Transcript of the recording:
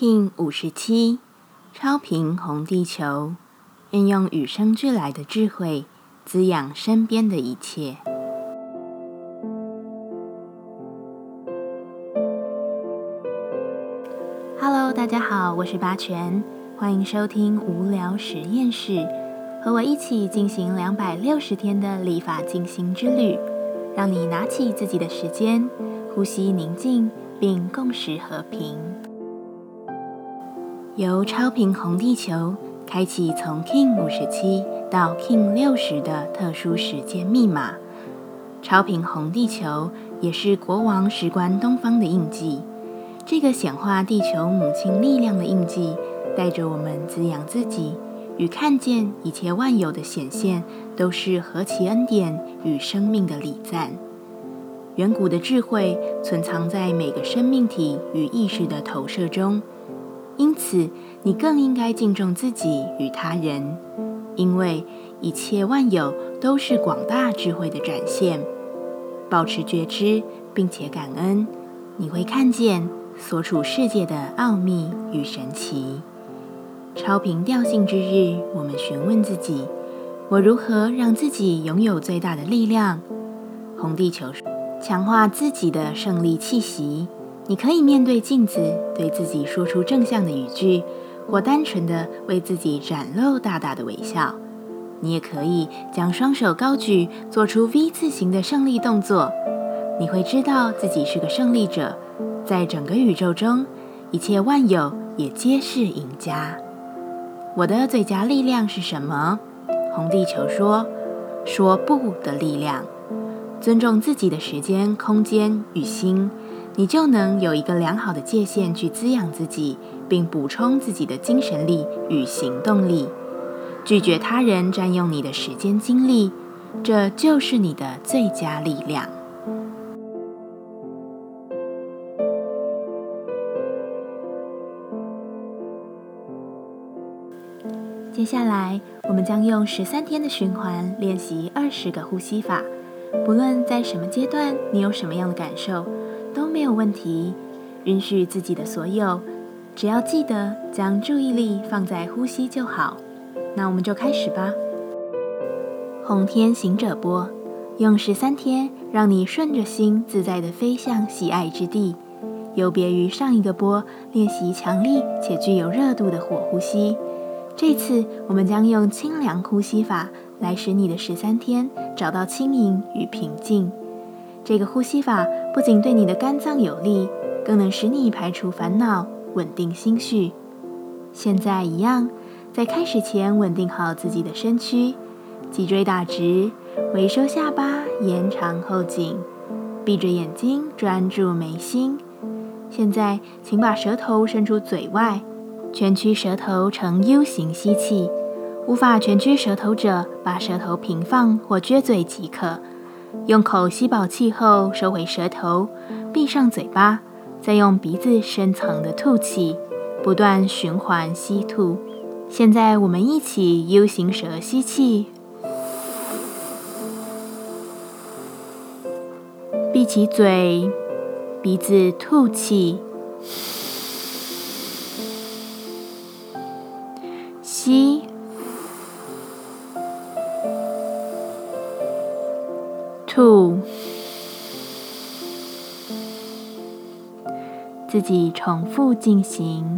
King 五十七，超频红地球，运用与生俱来的智慧，滋养身边的一切。Hello，大家好，我是八全，欢迎收听无聊实验室，和我一起进行两百六十天的立法进行之旅，让你拿起自己的时间，呼吸宁静，并共识和平。由超频红地球开启从 King 五十七到 King 六十的特殊时间密码。超频红地球也是国王石观东方的印记。这个显化地球母亲力量的印记，带着我们滋养自己与看见一切万有的显现，都是何其恩典与生命的礼赞。远古的智慧存藏在每个生命体与意识的投射中。因此，你更应该敬重自己与他人，因为一切万有都是广大智慧的展现。保持觉知，并且感恩，你会看见所处世界的奥秘与神奇。超频调性之日，我们询问自己：我如何让自己拥有最大的力量？红地球，强化自己的胜利气息。你可以面对镜子，对自己说出正向的语句，或单纯的为自己展露大大的微笑。你也可以将双手高举，做出 V 字形的胜利动作。你会知道自己是个胜利者，在整个宇宙中，一切万有也皆是赢家。我的最佳力量是什么？红地球说：说不的力量。尊重自己的时间、空间与心。你就能有一个良好的界限去滋养自己，并补充自己的精神力与行动力。拒绝他人占用你的时间精力，这就是你的最佳力量。接下来，我们将用十三天的循环练习二十个呼吸法。不论在什么阶段，你有什么样的感受。都没有问题，允许自己的所有，只要记得将注意力放在呼吸就好。那我们就开始吧。红天行者波，用十三天让你顺着心自在的飞向喜爱之地。有别于上一个波练习强力且具有热度的火呼吸，这次我们将用清凉呼吸法来使你的十三天找到轻盈与平静。这个呼吸法不仅对你的肝脏有利，更能使你排除烦恼，稳定心绪。现在一样，在开始前稳定好自己的身躯，脊椎打直，微收下巴，延长后颈，闭着眼睛专注眉心。现在，请把舌头伸出嘴外，蜷曲舌头呈 U 型吸气。无法蜷曲舌头者，把舌头平放或撅嘴即可。用口吸饱气后，收回舌头，闭上嘴巴，再用鼻子深层的吐气，不断循环吸吐。现在我们一起 U 型舌吸气，闭起嘴，鼻子吐气，吸。自己重复进行。